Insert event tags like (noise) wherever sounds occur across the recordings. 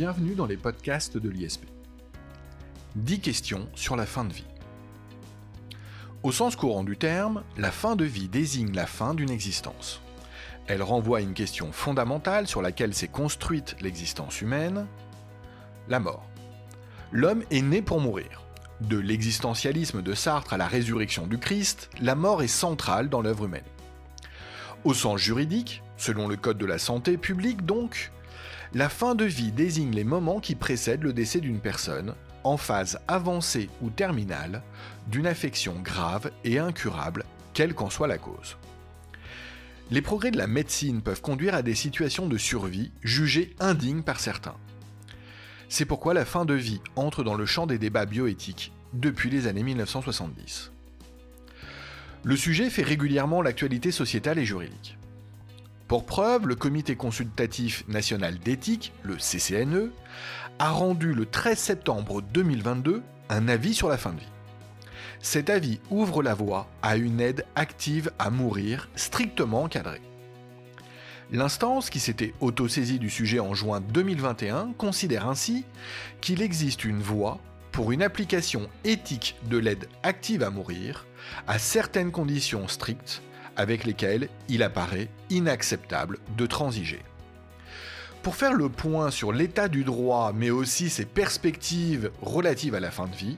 Bienvenue dans les podcasts de l'ISP. 10 questions sur la fin de vie. Au sens courant du terme, la fin de vie désigne la fin d'une existence. Elle renvoie à une question fondamentale sur laquelle s'est construite l'existence humaine, la mort. L'homme est né pour mourir. De l'existentialisme de Sartre à la résurrection du Christ, la mort est centrale dans l'œuvre humaine. Au sens juridique, selon le Code de la santé publique donc, la fin de vie désigne les moments qui précèdent le décès d'une personne, en phase avancée ou terminale, d'une affection grave et incurable, quelle qu'en soit la cause. Les progrès de la médecine peuvent conduire à des situations de survie jugées indignes par certains. C'est pourquoi la fin de vie entre dans le champ des débats bioéthiques depuis les années 1970. Le sujet fait régulièrement l'actualité sociétale et juridique. Pour preuve, le Comité consultatif national d'éthique, le CCNE, a rendu le 13 septembre 2022 un avis sur la fin de vie. Cet avis ouvre la voie à une aide active à mourir strictement encadrée. L'instance, qui s'était autosaisie du sujet en juin 2021, considère ainsi qu'il existe une voie pour une application éthique de l'aide active à mourir à certaines conditions strictes avec lesquels il apparaît inacceptable de transiger. Pour faire le point sur l'état du droit, mais aussi ses perspectives relatives à la fin de vie,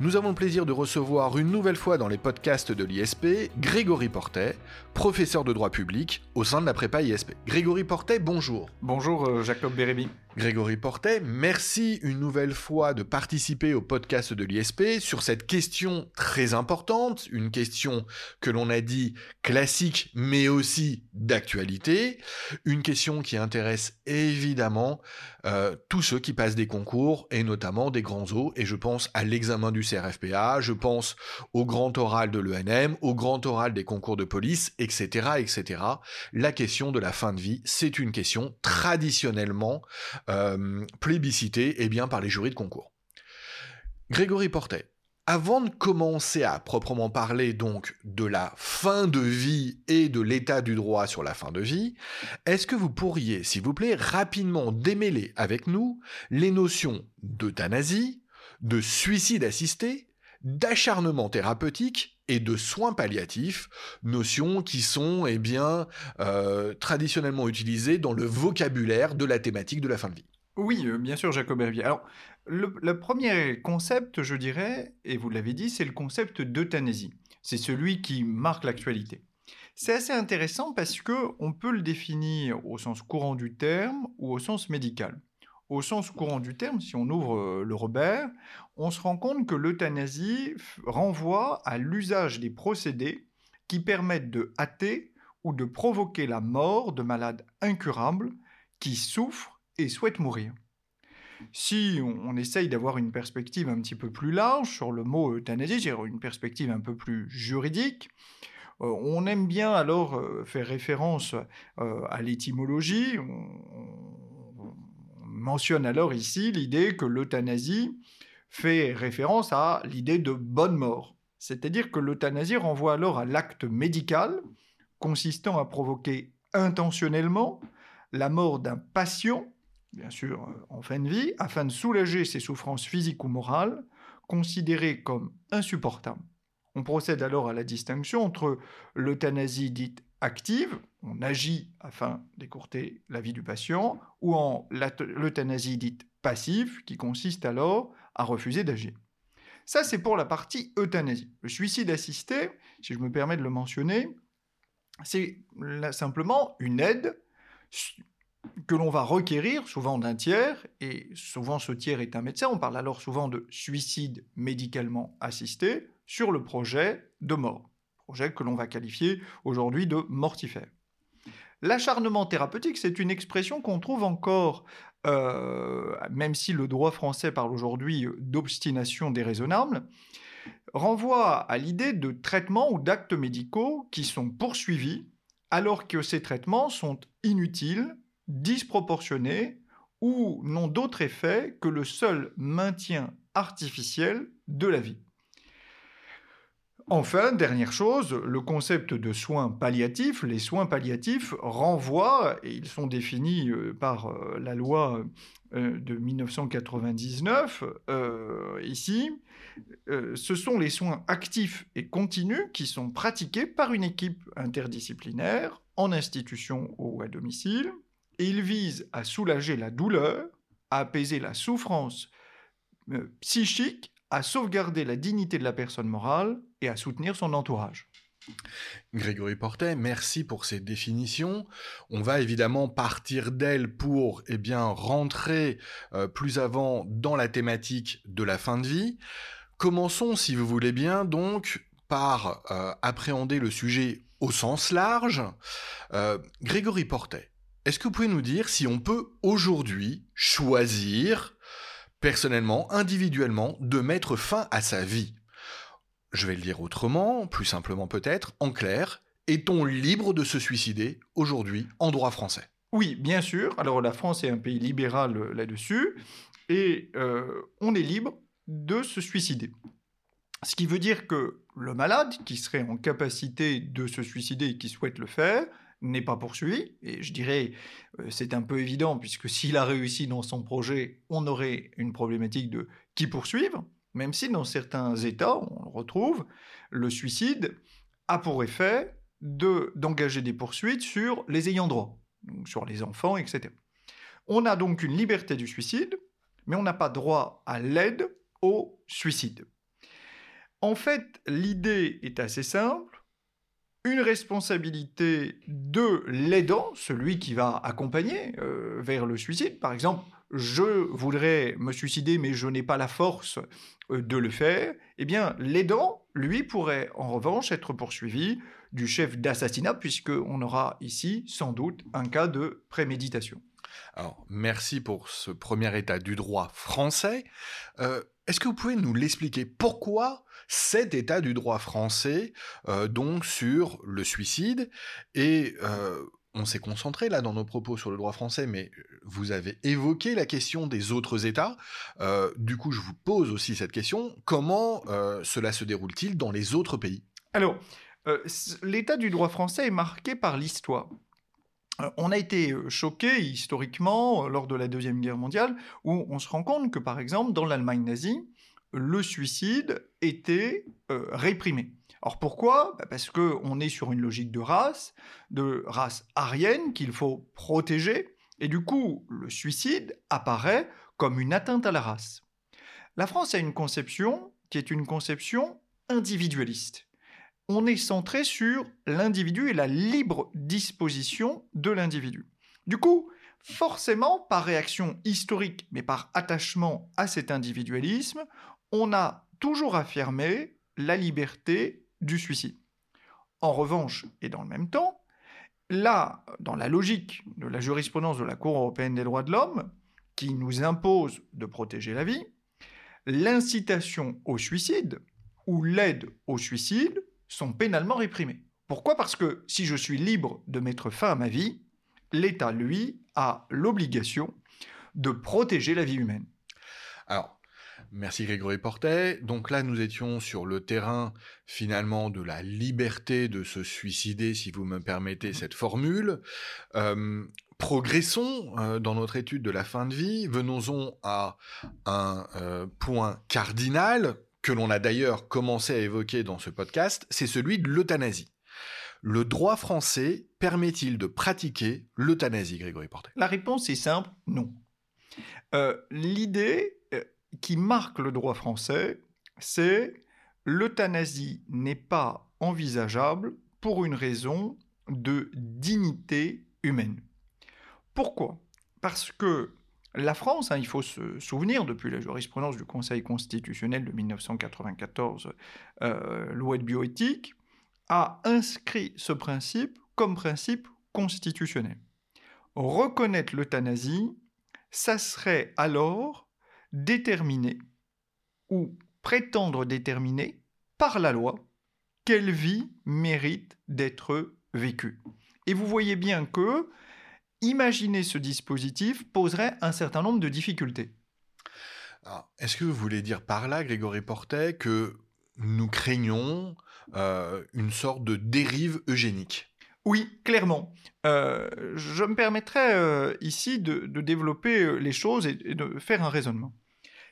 nous avons le plaisir de recevoir une nouvelle fois dans les podcasts de l'ISP Grégory Portet, professeur de droit public au sein de la prépa ISP. Grégory Portet, bonjour. Bonjour euh, Jacob Bérémy. Grégory Portet, merci une nouvelle fois de participer au podcast de l'ISP sur cette question très importante, une question que l'on a dit classique mais aussi d'actualité, une question qui intéresse évidemment euh, tous ceux qui passent des concours et notamment des grands eaux et je pense à l'examen du CRFPA, je pense au grand oral de l'ENM, au grand oral des concours de police, etc., etc. La question de la fin de vie, c'est une question traditionnellement euh, plébiscité eh bien, par les jurys de concours. Grégory Portet, avant de commencer à proprement parler donc de la fin de vie et de l'état du droit sur la fin de vie, est-ce que vous pourriez, s'il vous plaît, rapidement démêler avec nous les notions d'euthanasie, de suicide assisté, d'acharnement thérapeutique et de soins palliatifs, notions qui sont eh bien euh, traditionnellement utilisées dans le vocabulaire de la thématique de la fin de vie. Oui, euh, bien sûr, Jacob Hervier. Alors, le, premier concept, je dirais, et vous l'avez dit, c'est le concept d'euthanasie. C'est celui qui marque l'actualité. C'est assez intéressant parce que on peut le définir au sens courant du terme ou au sens médical. Au sens courant du terme, si on ouvre euh, le Robert, on se rend compte que l'euthanasie renvoie à l'usage des procédés qui permettent de hâter ou de provoquer la mort de malades incurables qui souffrent et souhaite mourir. Si on, essaye d'avoir une perspective un petit peu plus large sur le mot euthanasie, une perspective un peu plus juridique, euh, on aime bien alors euh, faire référence à l'étymologie. On, mentionne alors ici l'idée que l'euthanasie fait référence à l'idée de bonne mort. C'est-à-dire que l'euthanasie renvoie alors à l'acte médical consistant à provoquer intentionnellement la mort d'un patient bien sûr euh, en fin de vie, afin de soulager ses souffrances physiques ou morales, considérées comme insupportables. On procède alors à la distinction entre l'euthanasie dite active, on agit afin d'écourter la vie du patient, ou en l'euthanasie dite passive, qui consiste alors à refuser d'agir. Ça, c'est pour la partie euthanasie. Le suicide assisté, si je me permets de le mentionner, c'est simplement une aide que l'on va requérir, souvent d'un tiers, et souvent ce tiers est un médecin, on parle alors souvent de suicide médicalement assisté, sur le projet de mort, projet que l'on va qualifier aujourd'hui de mortifère. L'acharnement thérapeutique, c'est une expression qu'on trouve encore, euh, même si le droit français parle aujourd'hui d'obstination déraisonnable, renvoie à l'idée de traitements ou d'actes médicaux qui sont poursuivis alors que ces traitements sont inutiles disproportionnés ou n'ont d'autre effet que le seul maintien artificiel de la vie. Enfin, dernière chose, le concept de soins palliatifs. Les soins palliatifs renvoient, et ils sont définis euh, par euh, la loi euh, de 1999, euh, ici, ce sont les soins actifs et continus qui sont pratiqués par une équipe interdisciplinaire en institution ou à domicile, et ils visent à soulager la douleur, à apaiser la souffrance psychique, à sauvegarder la dignité de la personne morale et à soutenir son entourage. Grégory Portet, merci pour ces définitions. On va évidemment partir d'elles pour eh bien, rentrer euh, plus avant dans la thématique de la fin de vie. Commençons, si vous voulez bien, donc par euh, appréhender le sujet au sens large. Euh, Grégory Portet, est-ce que vous pouvez nous dire si on peut aujourd'hui choisir, personnellement, individuellement, de mettre fin à sa vie? Je vais le dire autrement, plus simplement peut-être, en clair, est-on libre de se suicider aujourd'hui en droit français? Oui, bien sûr. Alors la France est un pays libéral euh, là-dessus, et euh, on est libre de se suicider. Ce qui veut dire que le malade, qui serait en capacité de se suicider et qui souhaite le faire, n'est pas poursuivi. Et je dirais, euh, c'est un peu évident, puisque s'il a réussi dans son projet, on aurait une problématique de qui poursuivre même si dans certains États, on le retrouve, le suicide a pour effet d'engager des poursuites sur les ayants droit, sur les enfants, etc. On a donc une liberté du suicide, mais on n'a pas droit à l'aide au suicide. En fait, l'idée est assez simple. Une responsabilité de l'aidant, celui qui va accompagner euh, vers le suicide, par exemple, je voudrais me suicider mais je n'ai pas la force euh, de le faire, eh bien l'aidant, lui, pourrait en revanche être poursuivi du chef d'assassinat puisqu'on aura ici sans doute un cas de préméditation. Alors, merci pour ce premier état du droit français. Euh, est-ce que vous pouvez nous l'expliquer? Pourquoi cet état du droit français, euh, donc sur le suicide, et on s'est concentré là dans nos propos sur le droit français, mais euh, vous avez évoqué la question des autres États. Euh, du coup, je vous pose aussi cette question. Comment euh, cela se déroule-t-il dans les autres pays? Alors, l'état du droit français est marqué par l'histoire. On a été choqué historiquement lors de la Deuxième Guerre mondiale, où on se rend compte que, par exemple, dans l'Allemagne nazie, le suicide était réprimé. Alors pourquoi? Bah, Parce qu'on est sur une logique de race, de race aryenne qu'il faut protéger, et du coup, le suicide apparaît comme une atteinte à la race. La France a une conception qui est une conception individualiste. On est centré sur l'individu et la libre disposition de l'individu. Du coup, forcément, par réaction historique, mais par attachement à cet individualisme, on a toujours affirmé la liberté du suicide. En revanche, et dans le même temps, là, dans la logique de la jurisprudence de la Cour européenne des droits de l'homme, qui nous impose de protéger la vie, l'incitation au suicide ou l'aide au suicide sont pénalement réprimées. Pourquoi? Parce que si je suis libre de mettre fin à ma vie, l'État, lui, a l'obligation de protéger la vie humaine. Alors, Merci Grégory Portet. Donc là, nous étions sur le terrain finalement de la liberté de se suicider, si vous me permettez mmh cette formule. Euh, progressons euh, dans notre étude de la fin de vie. Venons-en à un euh, point cardinal que l'on a d'ailleurs commencé à évoquer dans ce podcast, c'est celui de l'euthanasie. Le droit français permet-il de pratiquer l'euthanasie, Grégory Portet? La réponse est simple, non. L'idée qui marque le droit français, c'est l'euthanasie n'est pas envisageable pour une raison de dignité humaine. Pourquoi? Parce que la France, hein, il faut se souvenir, depuis la jurisprudence du Conseil constitutionnel de 1994, euh, loi de bioéthique, a inscrit ce principe comme principe constitutionnel. Reconnaître l'euthanasie, ça serait alors déterminer ou prétendre déterminer par la loi quelle vie mérite d'être vécue. Et vous voyez bien que imaginer ce dispositif poserait un certain nombre de difficultés. Est-ce que vous voulez dire par là, Grégory Portet, que nous craignons euh, une sorte de dérive eugénique? Oui, clairement. Euh, je me permettrai euh, ici de, développer les choses et, de faire un raisonnement.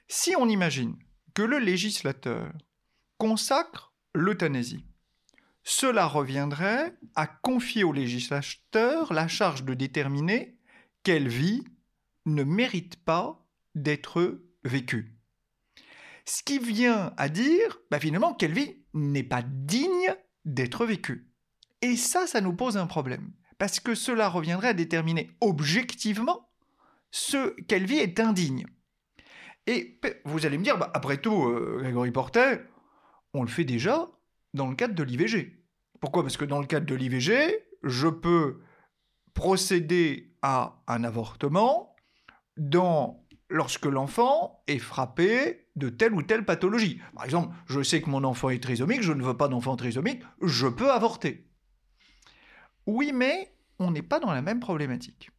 Si on imagine que le législateur consacre l'euthanasie, cela reviendrait à confier au législateur la charge de déterminer quelle vie ne mérite pas d'être vécue. Ce qui vient à dire, bah, finalement, quelle vie n'est pas digne d'être vécue. Et ça, ça nous pose un problème, parce que cela reviendrait à déterminer objectivement ce quelle vie est indigne. Et vous allez me dire, bah, après tout, euh, Grégory Portet, on le fait déjà dans le cadre de l'IVG. Pourquoi? Parce que dans le cadre de l'IVG, je peux procéder à un avortement dans, lorsque l'enfant est frappé de telle ou telle pathologie. Par exemple, je sais que mon enfant est trisomique, je ne veux pas d'enfant trisomique, je peux avorter. Oui, mais on n'est pas dans la même problématique.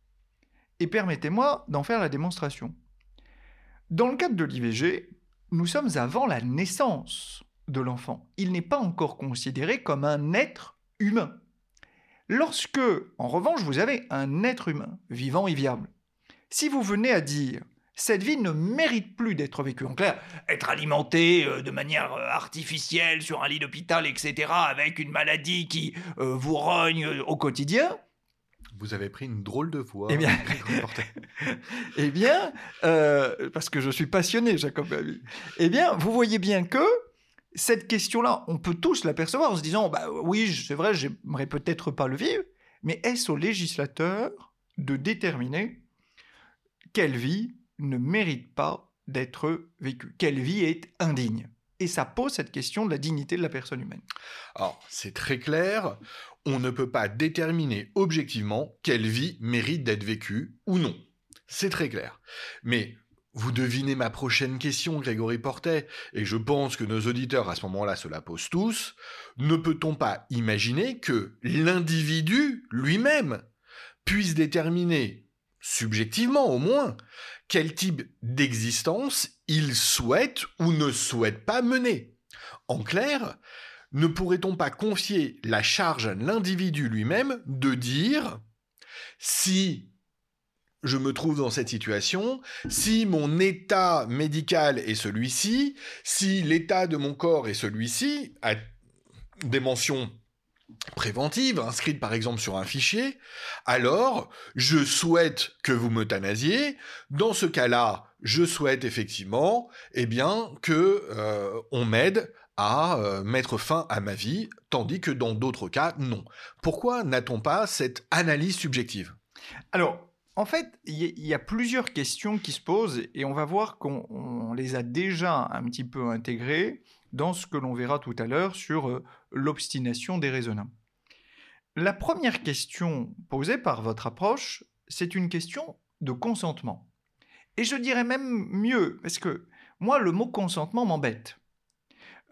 Et permettez-moi d'en faire la démonstration. Dans le cadre de l'IVG, nous sommes avant la naissance de l'enfant. Il n'est pas encore considéré comme un être humain. Lorsque, en revanche, vous avez un être humain, vivant et viable, si vous venez à dire cette vie ne mérite plus d'être vécue. En clair, être alimenté euh, de manière euh, artificielle sur un lit d'hôpital, etc., avec une maladie qui euh, vous rogne au quotidien. Vous avez pris une drôle de voix. Eh bien, (laughs) eh bien parce que je suis passionné, Jacob. Eh bien, vous voyez bien que cette question-là, on peut tous l'apercevoir en se disant, bah oui, c'est vrai, j'aimerais peut-être pas le vivre, mais est-ce au législateur de déterminer quelle vie ne mérite pas d'être vécue Quelle vie est indigne? Et ça pose cette question de la dignité de la personne humaine. Alors, c'est très clair, on ne peut pas déterminer objectivement quelle vie mérite d'être vécue ou non. C'est très clair. Mais vous devinez ma prochaine question, Grégory Portet, et je pense que nos auditeurs à ce moment-là se la posent tous. Ne peut-on pas imaginer que l'individu lui-même puisse déterminer, subjectivement au moins, quel type d'existence il souhaite ou ne souhaite pas mener? En clair, ne pourrait-on pas confier la charge à l'individu lui-même de dire si je me trouve dans cette situation, si mon état médical est celui-ci, si l'état de mon corps est celui-ci, à des mentions préventive, inscrite par exemple sur un fichier, alors je souhaite que vous m'euthanasiez. Dans ce cas-là, je souhaite effectivement, eh bien, que euh, on m'aide à euh, mettre fin à ma vie, tandis que dans d'autres cas, non. Pourquoi n'a-t-on pas cette analyse subjective? Alors, en fait, il y, a plusieurs questions qui se posent et on va voir qu'on les a déjà un petit peu intégrées dans ce que l'on verra tout à l'heure sur euh, l'obstination des raisonnements. La première question posée par votre approche, c'est une question de consentement. Et je dirais même mieux, parce que moi, le mot consentement m'embête.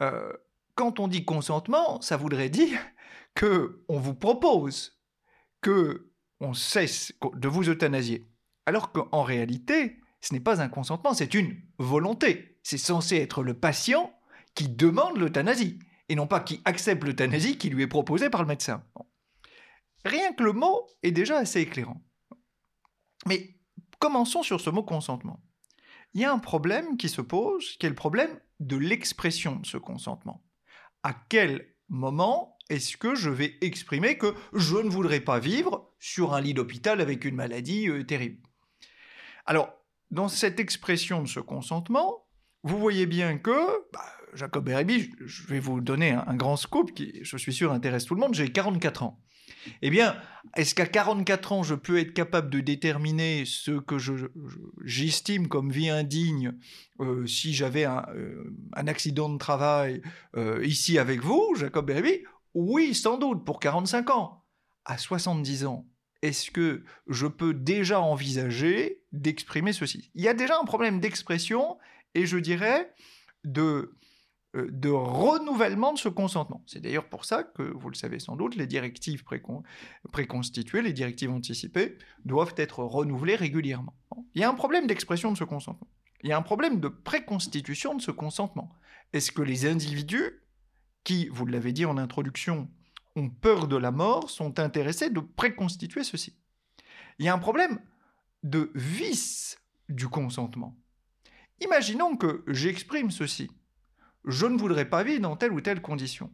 Euh, quand on dit consentement, ça voudrait dire que on vous propose que on cesse de vous euthanasier. Alors qu'en réalité, ce n'est pas un consentement, c'est une volonté. C'est censé être le patient qui demande l'euthanasie, et non pas qui accepte l'euthanasie qui lui est proposée par le médecin. Rien que le mot est déjà assez éclairant. Mais commençons sur ce mot consentement. Il y a un problème qui se pose, qui est le problème de l'expression de ce consentement. À quel moment est-ce que je vais exprimer que je ne voudrais pas vivre sur un lit d'hôpital avec une maladie euh, terrible Alors, dans cette expression de ce consentement, vous voyez bien que bah, Jacob Beribi, je vais vous donner un, grand scoop qui, je suis sûr, intéresse tout le monde. J'ai 44 ans. Eh bien, est-ce qu'à 44 ans, je peux être capable de déterminer ce que j'estime comme vie indigne euh, si j'avais un, euh, accident de travail ici avec vous, Jacob Beribi Oui, sans doute, pour 45 ans. À 70 ans, est-ce que je peux déjà envisager d'exprimer ceci? Il y a déjà un problème d'expression et je dirais de euh, de renouvellement de ce consentement. C'est d'ailleurs pour ça que, vous le savez sans doute, les directives préconstituées, les directives anticipées, doivent être renouvelées régulièrement. Il y a un problème d'expression de ce consentement. Il y a un problème de préconstitution de ce consentement. Est-ce que les individus, qui, vous l'avez dit en introduction, ont peur de la mort sont intéressés de préconstituer ceci. Il y a un problème de vice du consentement. Imaginons que j'exprime ceci. Je ne voudrais pas vivre dans telle ou telle condition.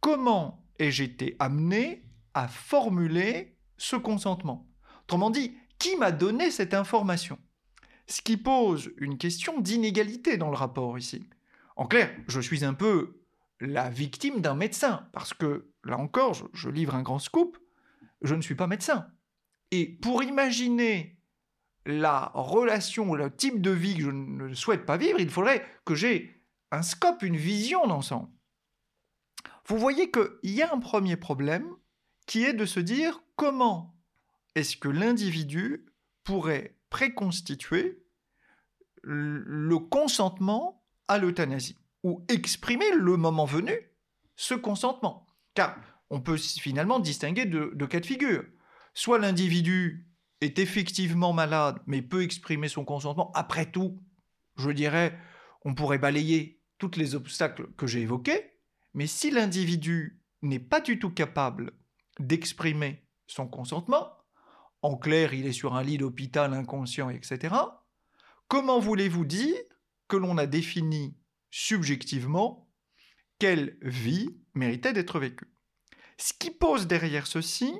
Comment ai-je été amené à formuler ce consentement? Autrement dit, qui m'a donné cette information? Ce qui pose une question d'inégalité dans le rapport ici. En clair, je suis un peu la victime d'un médecin, parce que, là encore, je, livre un grand scoop, je ne suis pas médecin. Et pour imaginer la relation ou le type de vie que je ne souhaite pas vivre, il faudrait que j'ai un scope, une vision d'ensemble. Vous voyez qu'il y a un premier problème qui est de se dire comment est-ce que l'individu pourrait préconstituer le consentement à l'euthanasie ou exprimer le moment venu ce consentement. Car on peut finalement distinguer de, de cas de figure. Soit l'individu est effectivement malade mais peut exprimer son consentement. Après tout, je dirais, on pourrait balayer tous les obstacles que j'ai évoqués. Mais si l'individu n'est pas du tout capable d'exprimer son consentement, en clair, il est sur un lit d'hôpital inconscient, etc., comment voulez-vous dire que l'on a défini subjectivement quelle vie méritait d'être vécue Ce qui pose derrière ceci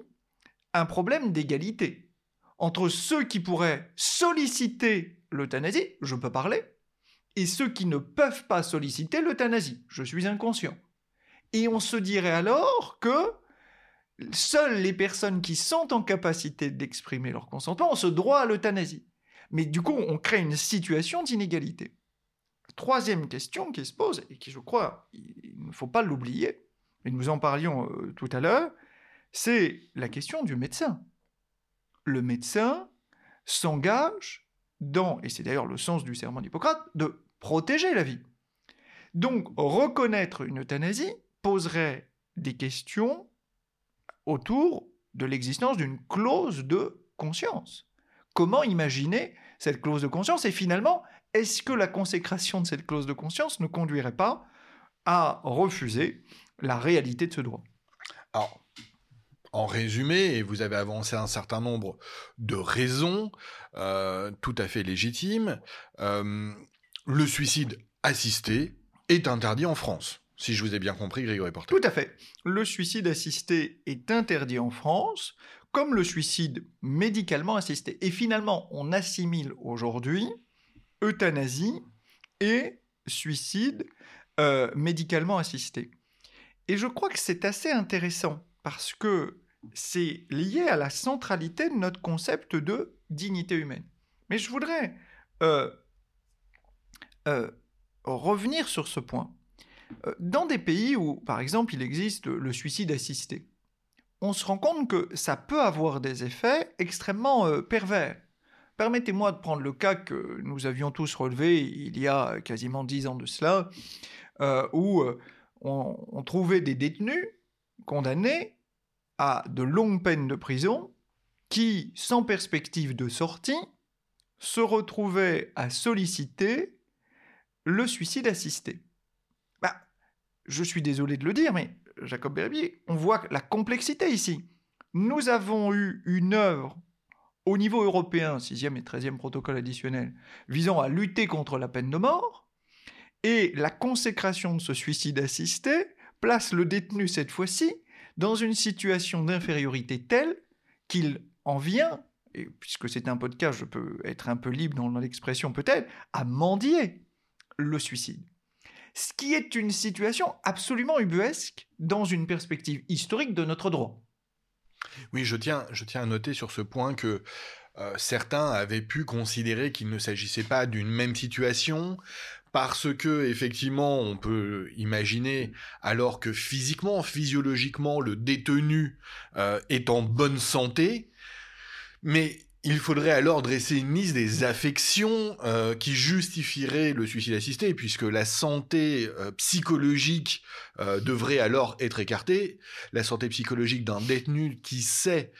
un problème d'égalité entre ceux qui pourraient solliciter l'euthanasie, je peux parler, et ceux qui ne peuvent pas solliciter l'euthanasie, je suis inconscient. Et on se dirait alors que seules les personnes qui sont en capacité d'exprimer leur consentement ont ce droit à l'euthanasie. Mais du coup, on crée une situation d'inégalité. Troisième question qui se pose, et qui je crois, il ne faut pas l'oublier, et nous en parlions euh, tout à l'heure, c'est la question du médecin. Le médecin s'engage dans, et c'est d'ailleurs le sens du serment d'Hippocrate, de protéger la vie. Donc reconnaître une euthanasie poserait des questions autour de l'existence d'une clause de conscience. Comment imaginer cette clause de conscience Et finalement, est-ce que la consécration de cette clause de conscience ne conduirait pas à refuser la réalité de ce droit? Alors, en résumé, et vous avez avancé un certain nombre de raisons euh, tout à fait légitimes, euh, le suicide assisté est interdit en France. Si je vous ai bien compris, Grégory Porter. Tout à fait. Le suicide assisté est interdit en France, comme le suicide médicalement assisté. Et finalement, on assimile aujourd'hui euthanasie et suicide euh, médicalement assisté. Et je crois que c'est assez intéressant parce que c'est lié à la centralité de notre concept de dignité humaine. Mais je voudrais euh, euh, revenir sur ce point. Dans des pays où, par exemple, il existe le suicide assisté, on se rend compte que ça peut avoir des effets extrêmement pervers. Permettez-moi de prendre le cas que nous avions tous relevé il y a quasiment dix ans de cela, euh, où on, trouvait des détenus condamnés à de longues peines de prison qui, sans perspective de sortie, se retrouvaient à solliciter le suicide assisté je suis désolé de le dire, mais Jacob Berbier, on voit la complexité ici. Nous avons eu une œuvre au niveau européen, 6e et 13e protocole additionnel, visant à lutter contre la peine de mort, et la consécration de ce suicide assisté place le détenu cette fois-ci dans une situation d'infériorité telle qu'il en vient, et puisque c'est un podcast, je peux être un peu libre dans l'expression peut-être, à mendier le suicide ce qui est une situation absolument ubuesque dans une perspective historique de notre droit. Oui, je tiens, je tiens à noter sur ce point que euh, certains avaient pu considérer qu'il ne s'agissait pas d'une même situation parce que effectivement on peut imaginer alors que physiquement, physiologiquement le détenu euh, est en bonne santé, mais il faudrait alors dresser une liste des affections euh, qui justifieraient le suicide assisté, puisque la santé euh, psychologique euh, devrait alors être écartée. La santé psychologique d'un détenu qui sait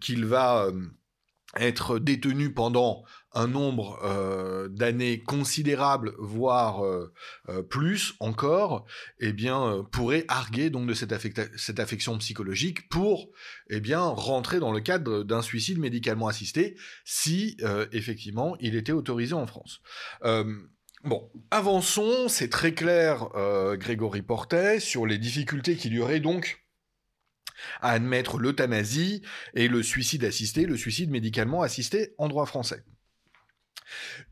qu'il va être détenu pendant un nombre euh, d'années considérable, voire euh, euh, plus encore, eh bien, pourrait arguer donc de cette, cette, affection psychologique pour, eh bien, rentrer dans le cadre d'un suicide médicalement assisté, si effectivement il était autorisé en France. Bon, avançons, c'est très clair, Grégory Portet, sur les difficultés qu'il y aurait donc à admettre l'euthanasie et le suicide assisté, le suicide médicalement assisté en droit français.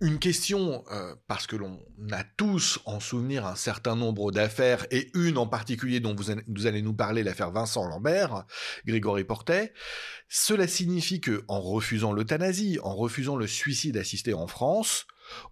Une question, euh, parce que l'on a tous en souvenir un certain nombre d'affaires, et une en particulier dont vous, vous allez nous parler, l'affaire Vincent Lambert, Grégory Portet, cela signifie que, en refusant l'euthanasie, en refusant le suicide assisté en France,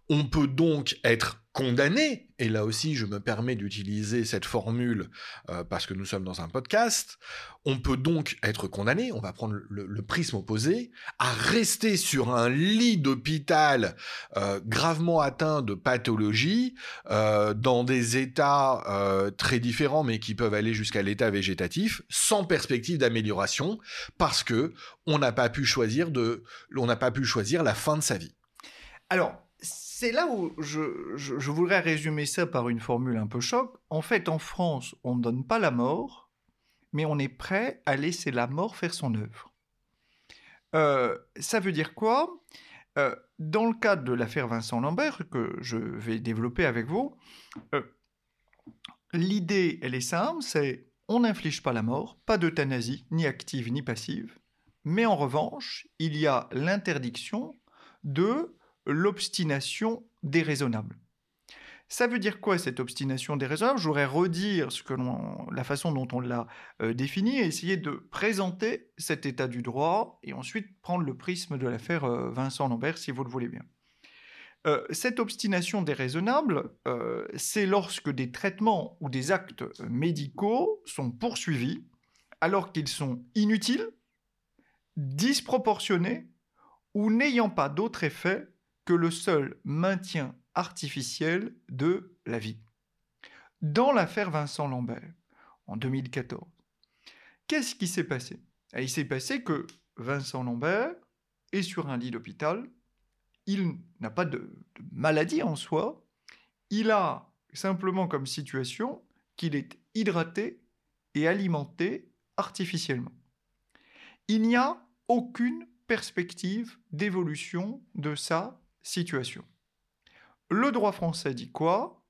on peut donc être condamné, et là aussi je me permets d'utiliser cette formule euh, parce que nous sommes dans un podcast, on peut donc être condamné, on va prendre le, prisme opposé, à rester sur un lit d'hôpital euh, gravement atteint de pathologie, euh, dans des états très différents mais qui peuvent aller jusqu'à l'état végétatif, sans perspective d'amélioration, parce que on n'a pas pu choisir n'a pas pu choisir la fin de sa vie. Alors, c'est là où je, voudrais résumer ça par une formule un peu choc. En fait, en France, on ne donne pas la mort, mais on est prêt à laisser la mort faire son œuvre. Euh, ça veut dire quoi? Euh, Dans le cadre de l'affaire Vincent Lambert, que je vais développer avec vous, euh, l'idée, elle est simple, c'est on n'inflige pas la mort, pas d'euthanasie, ni active ni passive, mais en revanche, il y a l'interdiction de l'obstination déraisonnable. Ça veut dire quoi cette obstination déraisonnable? Je redire ce que la façon dont on l'a euh, défini et essayer de présenter cet état du droit et ensuite prendre le prisme de l'affaire euh, Vincent Lambert si vous le voulez bien. Euh, cette obstination déraisonnable, c'est lorsque des traitements ou des actes médicaux sont poursuivis alors qu'ils sont inutiles, disproportionnés ou n'ayant pas d'autre effet que le seul maintien artificiel de la vie. Dans l'affaire Vincent Lambert, en 2014, qu'est-ce qui s'est passé? Il s'est passé que Vincent Lambert est sur un lit d'hôpital, il n'a pas de, de, maladie en soi, il a simplement comme situation qu'il est hydraté et alimenté artificiellement. Il n'y a aucune perspective d'évolution de sa situation. Le droit français dit quoi?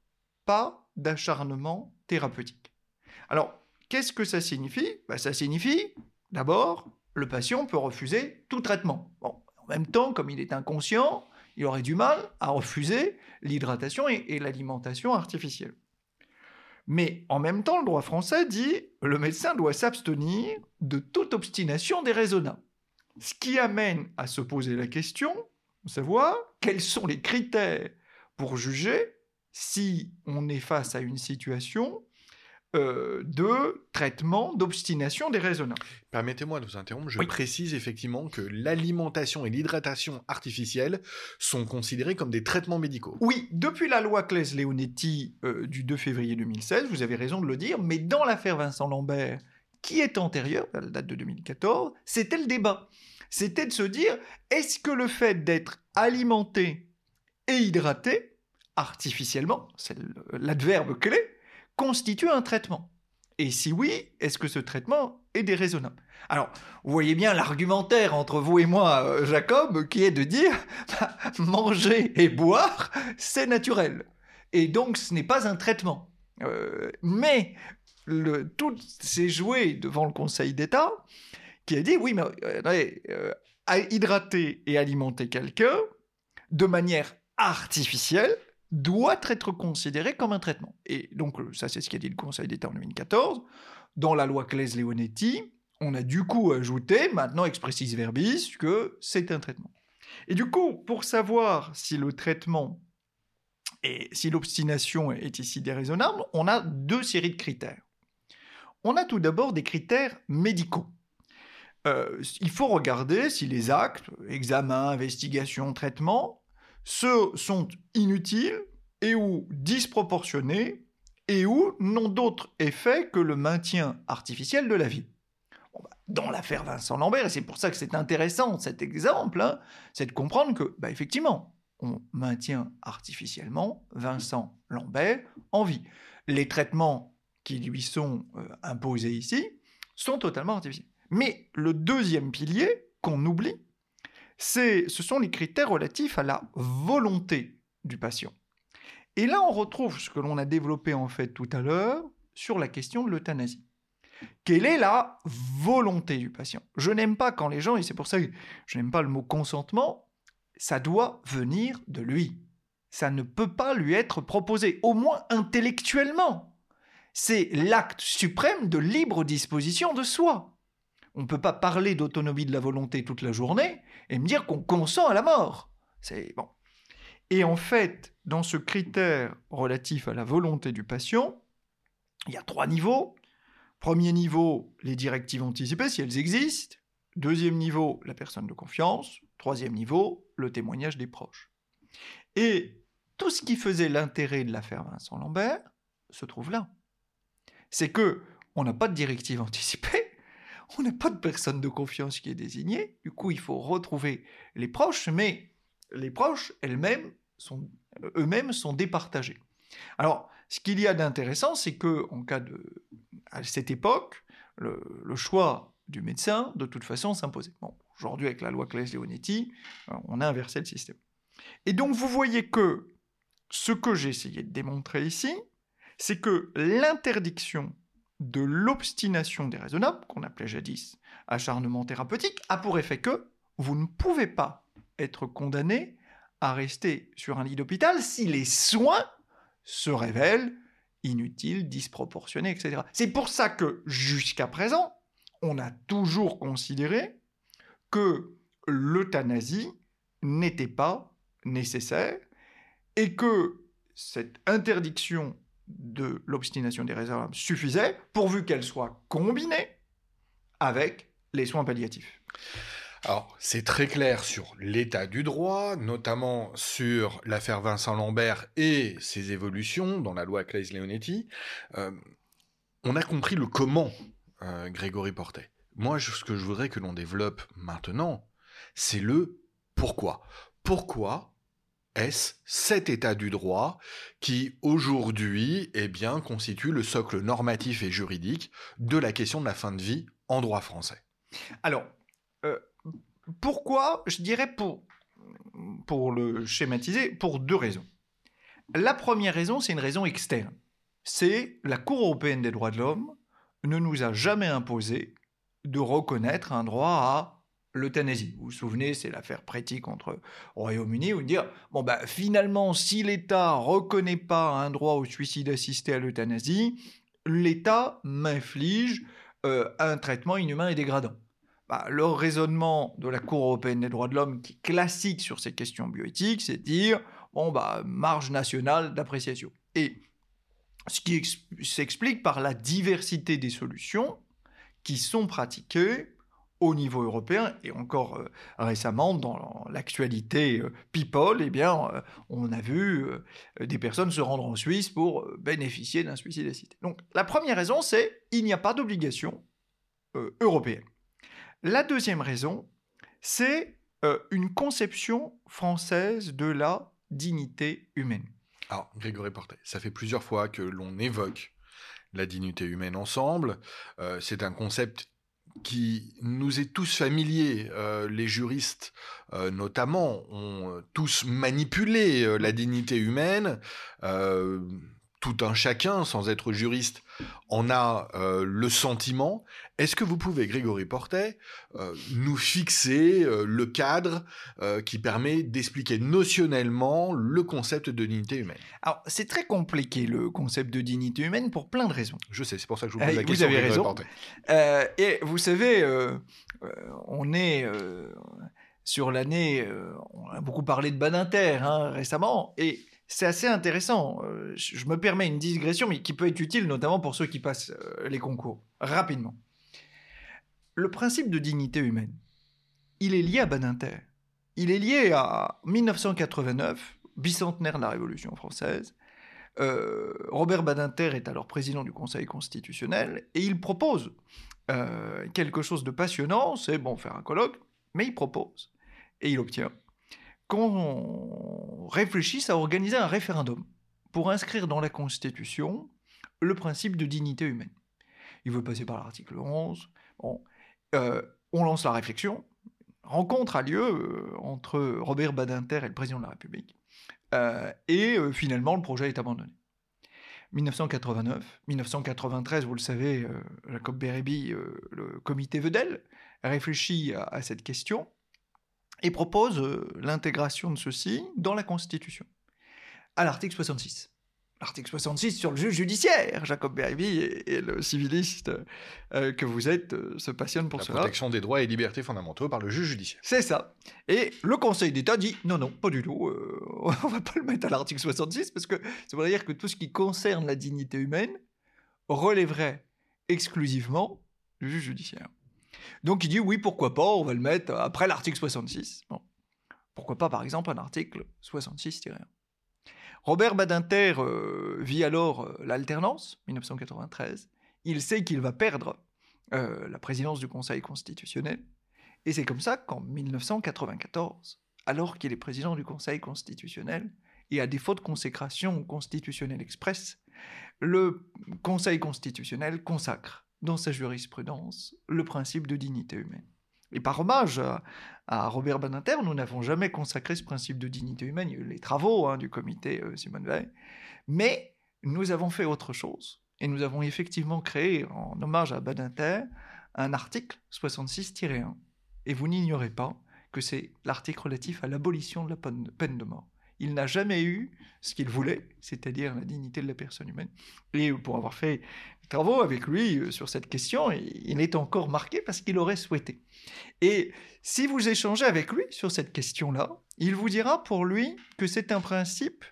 Pas d'acharnement thérapeutique. Alors, qu'est-ce que ça signifie? Bah, Ça signifie, d'abord, le patient peut refuser tout traitement. En même temps, comme il est inconscient, il aurait du mal à refuser l'hydratation et, l'alimentation artificielle. Mais en même temps, le droit français dit le médecin doit s'abstenir de toute obstination déraisonnable. Ce qui amène à se poser la question savoir quels sont les critères pour juger si on est face à une situation euh, de traitement d'obstination déraisonnable. Permettez-moi de vous interrompre, je précise effectivement que l'alimentation et l'hydratation artificielle sont considérés comme des traitements médicaux. Oui, depuis la loi Claes-Leonetti euh, du 2 février 2016, vous avez raison de le dire, mais dans l'affaire Vincent Lambert, qui est antérieure à la date de 2014, c'était le débat c'était de se dire, est-ce que le fait d'être alimenté et hydraté, artificiellement, c'est l'adverbe clé, constitue un traitement? Et si oui, est-ce que ce traitement est déraisonnable? Alors, vous voyez bien l'argumentaire entre vous et moi, euh, Jacob, qui est de dire, (laughs) manger et boire, c'est naturel. Et donc, ce n'est pas un traitement. Euh, mais tout s'est joué devant le Conseil d'État qui a dit oui, mais euh, euh, hydrater et alimenter quelqu'un de manière artificielle doit être considéré comme un traitement. Et donc, euh, ça, c'est ce qu'a dit le Conseil d'État en 2014. Dans la loi Claes-Leonetti, on a du coup ajouté, maintenant expressis verbis, que c'est un traitement. Et du coup, pour savoir si le traitement et si l'obstination est ici déraisonnable, on a deux séries de critères. On a tout d'abord des critères médicaux. Euh, il faut regarder si les actes, examen, investigation, traitement, sont inutiles et ou disproportionnés et ou n'ont d'autre effet que le maintien artificiel de la vie. Bah, dans l'affaire Vincent Lambert, et c'est pour ça que c'est intéressant cet exemple, hein, c'est de comprendre que, bah, effectivement, on maintient artificiellement Vincent Lambert en vie. Les traitements qui lui sont euh, imposés ici sont totalement artificiels. Mais le deuxième pilier qu'on oublie, ce sont les critères relatifs à la volonté du patient. Et là, on retrouve ce que l'on a développé en fait tout à l'heure sur la question de l'euthanasie. Quelle est la volonté du patient? Je n'aime pas quand les gens, et c'est pour ça que je n'aime pas le mot consentement, ça doit venir de lui. Ça ne peut pas lui être proposé, au moins intellectuellement. C'est l'acte suprême de libre disposition de soi. On ne peut pas parler d'autonomie de la volonté toute la journée et me dire qu'on consent à la mort. C'est bon. Et en fait, dans ce critère relatif à la volonté du patient, il y a trois niveaux. Premier niveau, les directives anticipées, si elles existent. Deuxième niveau, la personne de confiance. Troisième niveau, le témoignage des proches. Et tout ce qui faisait l'intérêt de l'affaire Vincent Lambert se trouve là. C'est que on n'a pas de directive anticipée, (laughs) on n'a pas de personne de confiance qui est désignée. Du coup, il faut retrouver les proches, mais les proches elles-mêmes sont eux-mêmes sont départagés. Alors, ce qu'il y a d'intéressant, c'est que en cas de à cette époque, le, choix du médecin, de toute façon, s'imposait. Bon, aujourd'hui, avec la loi Claes-Leonetti, euh, on a inversé le système. Et donc, vous voyez que ce que j'ai essayé de démontrer ici, c'est que l'interdiction de l'obstination déraisonnable, qu'on appelait jadis acharnement thérapeutique, a pour effet que vous ne pouvez pas être condamné à rester sur un lit d'hôpital si les soins se révèlent inutiles, disproportionnés, etc. C'est pour ça que jusqu'à présent, on a toujours considéré que l'euthanasie n'était pas nécessaire et que cette interdiction de l'obstination des réserves suffisait pourvu qu'elle soit combinée avec les soins palliatifs. Alors, c'est très clair sur l'état du droit, notamment sur l'affaire Vincent Lambert et ses évolutions dans la loi Claes-Leonetti. Euh, on a compris le comment euh, Grégory Portet. Moi, ce que je voudrais que l'on développe maintenant, c'est le pourquoi. Pourquoi est-ce cet état du droit qui aujourd'hui eh bien constitue le socle normatif et juridique de la question de la fin de vie en droit français Alors, euh, pourquoi Je dirais pour, pour le schématiser, pour deux raisons. La première raison, c'est une raison externe. C'est la Cour européenne des droits de l'homme ne nous a jamais imposé de reconnaître un droit à l'euthanasie. Vous vous souvenez, c'est l'affaire Préti contre Royaume-Uni, où dire, bon bah finalement, si l'État reconnaît pas un droit au suicide assisté à l'euthanasie, l'État m'inflige euh, un traitement inhumain et dégradant. Bah, le raisonnement de la Cour européenne des droits de l'homme, qui est classique sur ces questions bioéthiques, c'est dire, bon, bah, marge nationale d'appréciation. Et ce qui s'explique par la diversité des solutions qui sont pratiquées au niveau européen et encore euh, récemment dans l'actualité euh, People, eh bien, euh, on a vu des personnes se rendre en Suisse pour bénéficier d'un suicide assisté. Donc la première raison, c'est il n'y a pas d'obligation européenne. La deuxième raison, c'est une conception française de la dignité humaine. Alors, Grégory Portet, ça fait plusieurs fois que l'on évoque la dignité humaine ensemble. C'est un concept qui nous est tous familier. Euh, les juristes, notamment, ont tous manipulé la dignité humaine tout un chacun, sans être juriste, en a euh, le sentiment. Est-ce que vous pouvez, Grégory Portet, euh, nous fixer euh, le cadre qui permet d'expliquer notionnellement le concept de dignité humaine? Alors, c'est très compliqué, le concept de dignité humaine, pour plein de raisons. Je sais, c'est pour ça que je vous pose la question. Vous avez raison. et vous savez, on est sur l'année, on a beaucoup parlé de Badinter hein, récemment, et c'est assez intéressant. Euh, je me permets une digression, mais qui peut être utile notamment pour ceux qui passent euh, les concours. Rapidement. Le principe de dignité humaine, il est lié à Badinter. Il est lié à 1989, bicentenaire de la Révolution française. Euh, Robert Badinter est alors président du Conseil constitutionnel et il propose quelque chose de passionnant, c'est bon, faire un colloque, mais il propose, et il obtient, qu'on réfléchisse à organiser un référendum pour inscrire dans la Constitution le principe de dignité humaine. Il veut passer par l'article 11. Bon, euh, on lance la réflexion. Rencontre a lieu euh, entre Robert Badinter et le président de la République. Euh, et finalement, le projet est abandonné. 1989, 1993, vous le savez, Jacob Bérébi, le comité Vedel, réfléchit à, cette question et propose l'intégration de ceci dans la Constitution, à l'article 66 l'article 66 sur le juge judiciaire. Jacob Berby et, le civiliste euh, que vous êtes euh, se passionne pour cela. La protection des droits et libertés fondamentaux par le juge judiciaire. C'est ça. Et le Conseil d'État dit non, non, pas du tout. Euh, (laughs) on va pas le mettre à l'article 66 parce que ça veut dire que tout ce qui concerne la dignité humaine relèverait exclusivement du juge judiciaire. Donc il dit oui, pourquoi pas, on va le mettre après l'article 66. Bon. Pourquoi pas, par exemple, un article 66-1 Robert Badinter euh, vit alors euh, l'alternance, 1993. Il sait qu'il va perdre euh, la présidence du Conseil constitutionnel. Et c'est comme ça qu'en 1994, alors qu'il est président du Conseil constitutionnel, et à défaut de consécration constitutionnelle express, le Conseil constitutionnel consacre dans sa jurisprudence le principe de dignité humaine. Et par hommage à, Robert Badinter, nous n'avons jamais consacré ce principe de dignité humaine. Les travaux hein, du comité euh, Simone Veil. Mais nous avons fait autre chose. Et nous avons effectivement créé, en hommage à Badinter, un article 66-1. Et vous n'ignorez pas que c'est l'article relatif à l'abolition de la peine de mort. Il n'a jamais eu ce qu'il voulait, c'est-à-dire la dignité de la personne humaine. Et pour avoir fait travaux avec lui euh, sur cette question, il est encore marqué parce qu'il aurait souhaité. Et si vous échangez avec lui sur cette question-là, il vous dira pour lui que c'est un principe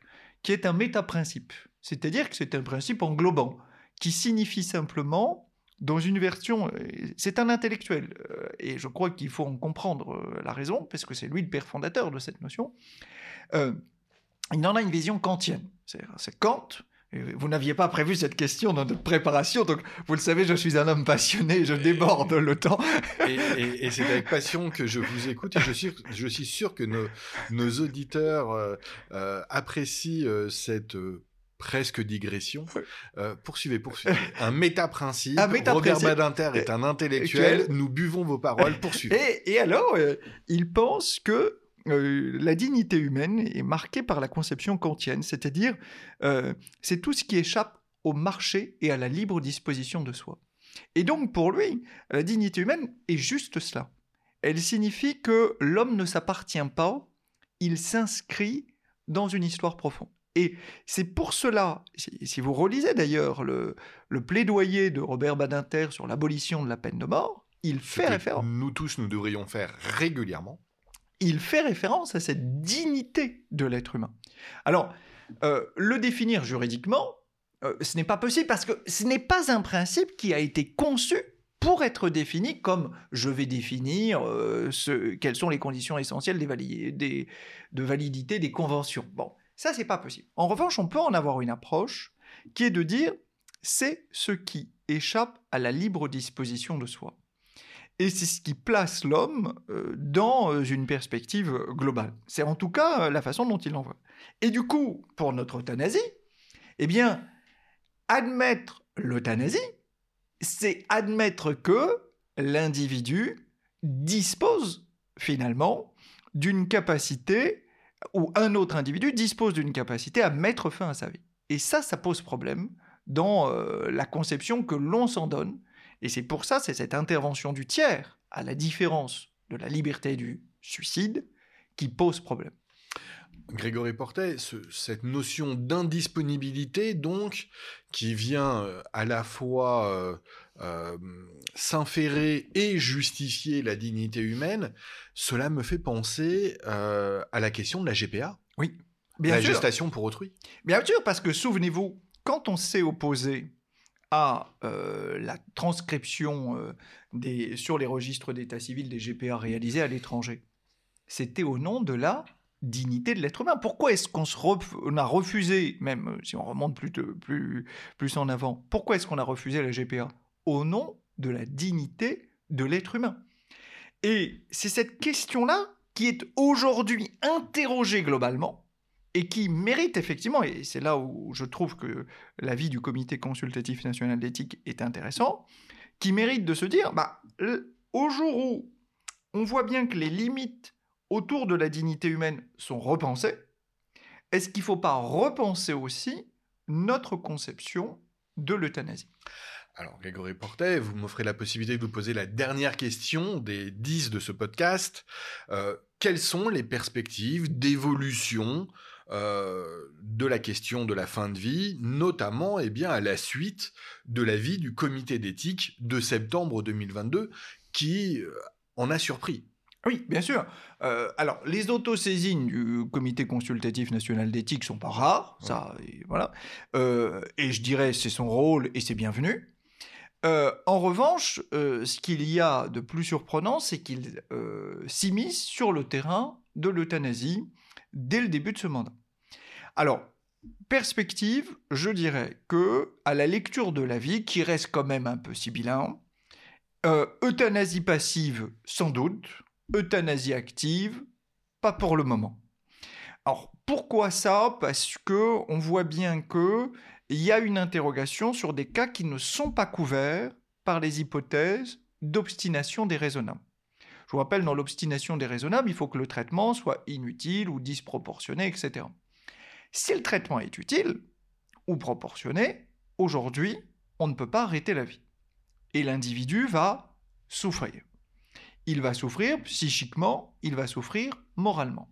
qui est un métaprincipe, c'est-à-dire que c'est un principe englobant, qui signifie simplement, dans une version, euh, c'est un intellectuel, euh, et je crois qu'il faut en comprendre la raison, parce que c'est lui le père fondateur de cette notion, il en a une vision kantienne. C'est Kant vous n'aviez pas prévu cette question dans notre préparation, donc vous le savez, je suis un homme passionné, je déborde le temps. (laughs) Et, c'est avec passion que je vous écoute et je suis, je suis sûr que nos, nos auditeurs euh, euh, apprécient euh, cette presque digression. poursuivez, poursuivez. (laughs) Un méta-principe. Robert Badinter est un intellectuel. Nous buvons vos paroles. Poursuivez. Et, et alors, il pense que euh, la dignité humaine est marquée par la conception kantienne, c'est-à-dire euh, c'est tout ce qui échappe au marché et à la libre disposition de soi. Et donc pour lui, la dignité humaine est juste cela. Elle signifie que l'homme ne s'appartient pas, il s'inscrit dans une histoire profonde. Et c'est pour cela, si vous relisez d'ailleurs le, plaidoyer de Robert Badinter sur l'abolition de la peine de mort, il fait référence. Nous tous, nous devrions faire régulièrement il fait référence à cette dignité de l'être humain. Alors, euh, le définir juridiquement, euh, ce n'est pas possible parce que ce n'est pas un principe qui a été conçu pour être défini comme je vais définir euh, ce, quelles sont les conditions essentielles de validité des conventions. Bon, ça c'est pas possible. En revanche, on peut en avoir une approche qui est de dire c'est ce qui échappe à la libre disposition de soi. Et c'est ce qui place l'homme euh, dans euh, une perspective globale. C'est en tout cas euh, la façon dont il en voit. Et du coup, pour notre euthanasie, eh bien, admettre l'euthanasie, c'est admettre que l'individu dispose finalement d'une capacité, ou un autre individu dispose d'une capacité à mettre fin à sa vie. Et ça, ça pose problème dans la conception que l'on s'en donne et c'est pour ça, c'est cette intervention du tiers, à la différence de la liberté du suicide, qui pose problème. Grégory Portet, cette notion d'indisponibilité, donc, qui vient euh, à la fois euh, euh, s'inférer et justifier la dignité humaine, cela me fait penser à la question de la GPA. Oui, bien la gestation pour autrui. Bien sûr, parce que souvenez-vous, quand on s'est opposé à euh, la transcription euh, sur les registres d'état civil des GPA réalisés à l'étranger. C'était au nom de la dignité de l'être humain. Pourquoi est-ce qu'on on a refusé, même euh, si on remonte plus, plus en avant, pourquoi est-ce qu'on a refusé la GPA Au nom de la dignité de l'être humain. Et c'est cette question-là qui est aujourd'hui interrogée globalement et qui mérite effectivement, et c'est là où je trouve que l'avis du Comité consultatif national d'éthique est intéressant, qui mérite de se dire, bah, au jour où on voit bien que les limites autour de la dignité humaine sont repensées, est-ce qu'il ne faut pas repenser aussi notre conception de l'euthanasie? Alors, Grégory Portet, vous m'offrez la possibilité de vous poser la dernière question des dix de ce podcast. Euh, quelles sont les perspectives d'évolution euh, de la question de la fin de vie, notamment eh bien, à la suite de l'avis du comité d'éthique de septembre 2022, qui euh, en a surpris oui, bien sûr. Euh, alors, les autosaisines du Comité consultatif national d'éthique sont pas rares, ça, et voilà. Euh, et je dirais, c'est son rôle et c'est bienvenu. Euh, en revanche, ce qu'il y a de plus surprenant, c'est qu'il s'immisce sur le terrain de l'euthanasie dès le début de ce mandat. Alors, perspective, je dirais que, à la lecture de l'avis, qui reste quand même un peu sibyllin, euthanasie passive, sans doute, euthanasie active, pas pour le moment. Alors pourquoi ça? Parce que on voit bien que il y a une interrogation sur des cas qui ne sont pas couverts par les hypothèses d'obstination déraisonnable. Je vous rappelle, dans l'obstination déraisonnable, il faut que le traitement soit inutile ou disproportionné, etc. Si le traitement est utile ou proportionné, aujourd'hui, on ne peut pas arrêter la vie. Et l'individu va souffrir il va souffrir psychiquement, il va souffrir moralement.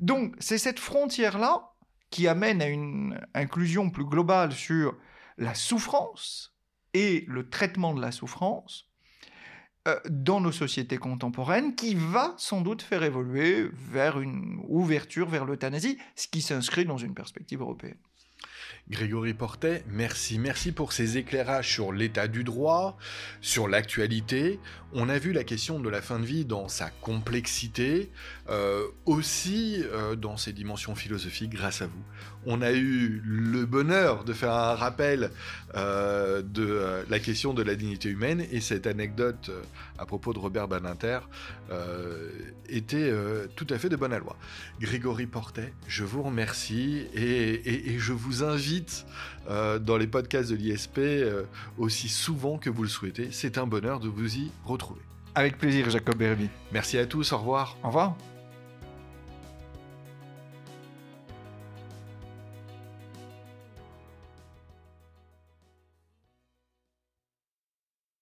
Donc c'est cette frontière-là qui amène à une inclusion plus globale sur la souffrance et le traitement de la souffrance dans nos sociétés contemporaines qui va sans doute faire évoluer vers une ouverture vers l'euthanasie, ce qui s'inscrit dans une perspective européenne. Grégory Portet, merci. Merci pour ces éclairages sur l'état du droit, sur l'actualité. On a vu la question de la fin de vie dans sa complexité, euh, aussi euh, dans ses dimensions philosophiques grâce à vous. On a eu le bonheur de faire un rappel euh, de la question de la dignité humaine et cette anecdote à propos de Robert Badinter était tout à fait de bonne aloi. Grégory Portet, je vous remercie et je vous invite dans les podcasts de l'ISP aussi souvent que vous le souhaitez. C'est un bonheur de vous y retrouver. Avec plaisir, Jacob Berby. Merci à tous, au revoir. Au revoir.